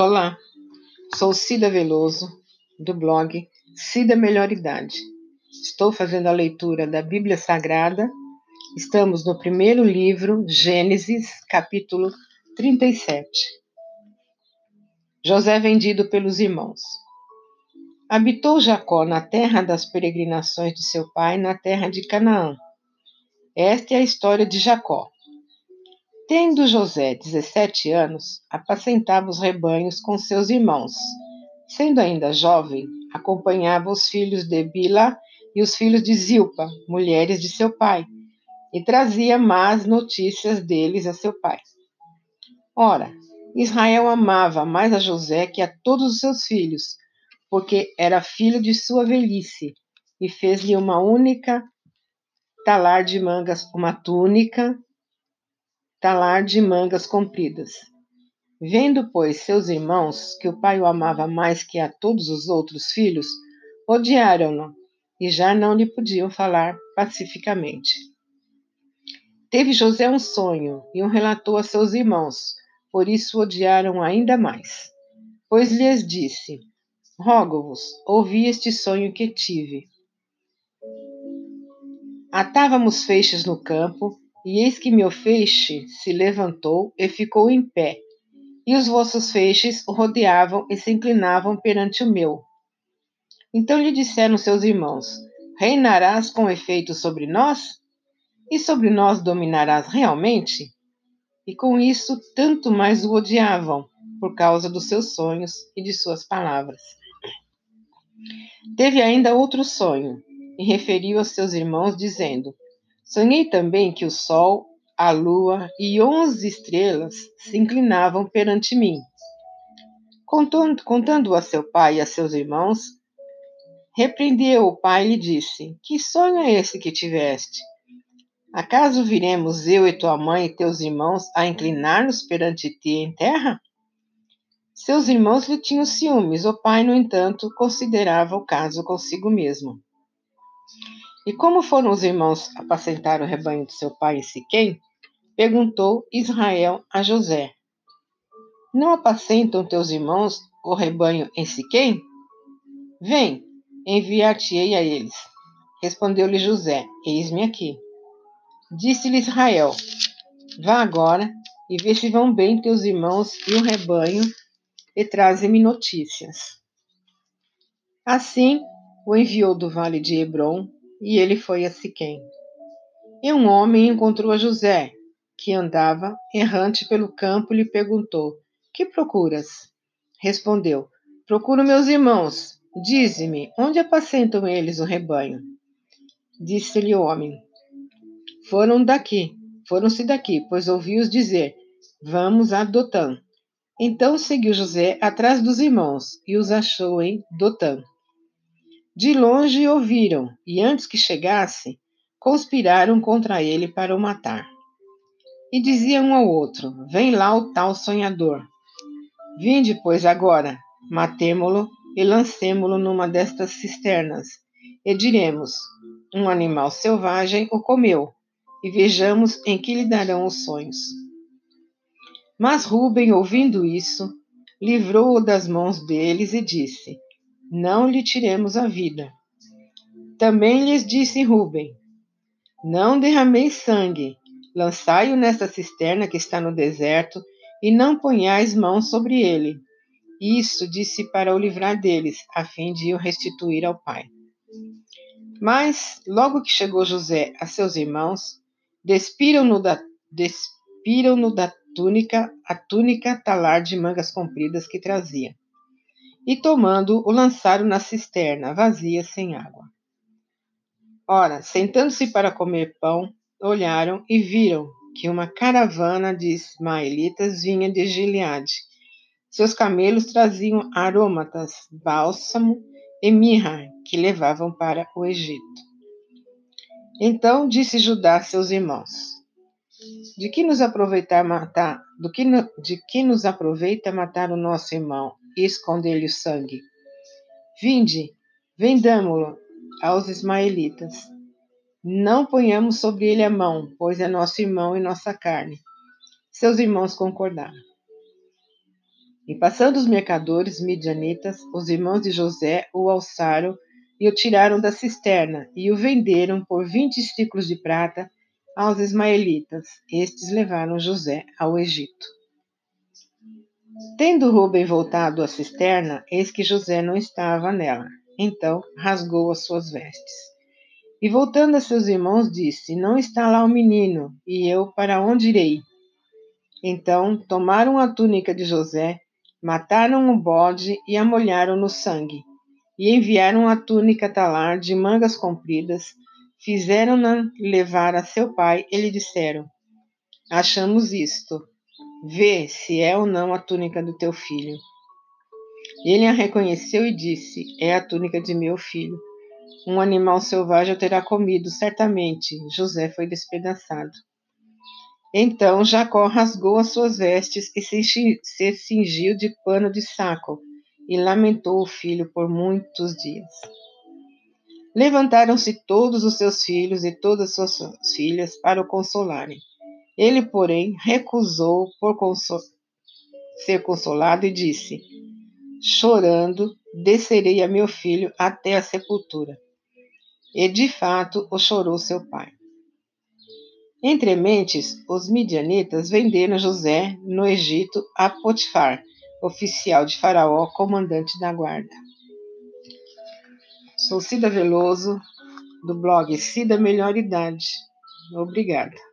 Olá, sou Cida Veloso, do blog Cida Melhor Idade. Estou fazendo a leitura da Bíblia Sagrada. Estamos no primeiro livro, Gênesis, capítulo 37. José vendido pelos irmãos. Habitou Jacó na terra das peregrinações de seu pai, na terra de Canaã. Esta é a história de Jacó. Tendo José dezessete anos, apacentava os rebanhos com seus irmãos. Sendo ainda jovem, acompanhava os filhos de Bila e os filhos de Zilpa, mulheres de seu pai, e trazia más notícias deles a seu pai. Ora, Israel amava mais a José que a todos os seus filhos, porque era filho de sua velhice, e fez-lhe uma única talar de mangas, uma túnica talar de mangas compridas. Vendo, pois, seus irmãos que o pai o amava mais que a todos os outros filhos, odiaram-no e já não lhe podiam falar pacificamente. Teve José um sonho e o relatou a seus irmãos, por isso o odiaram ainda mais. Pois lhes disse: Rogo-vos, ouvi este sonho que tive. Atávamos feixes no campo e eis que meu feixe se levantou e ficou em pé, e os vossos feixes o rodeavam e se inclinavam perante o meu. Então lhe disseram seus irmãos: Reinarás com efeito sobre nós? E sobre nós dominarás realmente? E com isso, tanto mais o odiavam, por causa dos seus sonhos e de suas palavras. Teve ainda outro sonho, e referiu aos seus irmãos, dizendo: Sonhei também que o sol, a lua e onze estrelas se inclinavam perante mim. Contando, contando a seu pai e a seus irmãos, repreendeu o pai e lhe disse: Que sonho é esse que tiveste? Acaso viremos eu e tua mãe e teus irmãos a inclinar-nos perante ti em terra? Seus irmãos lhe tinham ciúmes, o pai, no entanto, considerava o caso consigo mesmo. E como foram os irmãos apacentar o rebanho de seu pai em Siquém? Perguntou Israel a José. Não apacentam teus irmãos o rebanho em Siquém? Vem, enviar-te-ei a eles. Respondeu-lhe José: Eis-me aqui. Disse-lhe Israel: Vá agora e vê se vão bem teus irmãos e o rebanho, e traze-me notícias. Assim o enviou do vale de Hebron e ele foi a Siquém. E um homem encontrou a José, que andava errante pelo campo, lhe perguntou: Que procuras? Respondeu: Procuro meus irmãos. Dize-me, onde apacentam eles o rebanho? Disse-lhe o homem: Foram daqui, foram-se daqui, pois ouvi-os dizer: Vamos a Dotã. Então seguiu José atrás dos irmãos e os achou em Dotã. De longe ouviram, e antes que chegasse, conspiraram contra ele para o matar. E diziam um ao outro: Vem lá o tal sonhador. Vinde, pois, agora, matemo-lo e lancemo-lo numa destas cisternas, e diremos: Um animal selvagem o comeu, e vejamos em que lhe darão os sonhos. Mas Ruben, ouvindo isso, livrou-o das mãos deles e disse: não lhe tiremos a vida. Também lhes disse Ruben: Não derrameis sangue, lançai-o nesta cisterna que está no deserto, e não ponhais mãos sobre ele. Isso disse para o livrar deles, a fim de o restituir ao pai. Mas, logo que chegou José a seus irmãos, despiram-no da, despiram da túnica, a túnica talar de mangas compridas que trazia e tomando o lançaram na cisterna vazia sem água. Ora, sentando-se para comer pão, olharam e viram que uma caravana de ismaelitas vinha de Gileade. Seus camelos traziam aromatas, bálsamo e mirra que levavam para o Egito. Então disse Judá a seus irmãos: De que nos aproveitar matar, do que, de que nos aproveita matar o nosso irmão e esconder-lhe o sangue. Vinde, vendamo-lo aos ismaelitas. Não ponhamos sobre ele a mão, pois é nosso irmão e nossa carne. Seus irmãos concordaram. E passando os mercadores midianitas, os irmãos de José o alçaram e o tiraram da cisterna e o venderam por vinte ciclos de prata aos ismaelitas. Estes levaram José ao Egito. Tendo Rubem voltado à cisterna, eis que José não estava nela. Então rasgou as suas vestes. E voltando a seus irmãos, disse: Não está lá o menino, e eu para onde irei? Então tomaram a túnica de José, mataram o bode e a molharam no sangue, e enviaram a túnica talar de mangas compridas, fizeram-na levar a seu pai e lhe disseram: Achamos isto, vê se é ou não a túnica do teu filho. Ele a reconheceu e disse: É a túnica de meu filho. Um animal selvagem o terá comido, certamente. José foi despedaçado. Então Jacó rasgou as suas vestes e se cingiu de pano de saco, e lamentou o filho por muitos dias. Levantaram-se todos os seus filhos e todas as suas filhas para o consolarem. Ele, porém, recusou por ser consolado e disse: Chorando, descerei a meu filho até a sepultura. E de fato o chorou seu pai. Entre mentes, os midianitas venderam José no Egito a Potifar, oficial de Faraó, comandante da guarda. Sou Cida Veloso, do blog Cida Melhor Idade. Obrigada.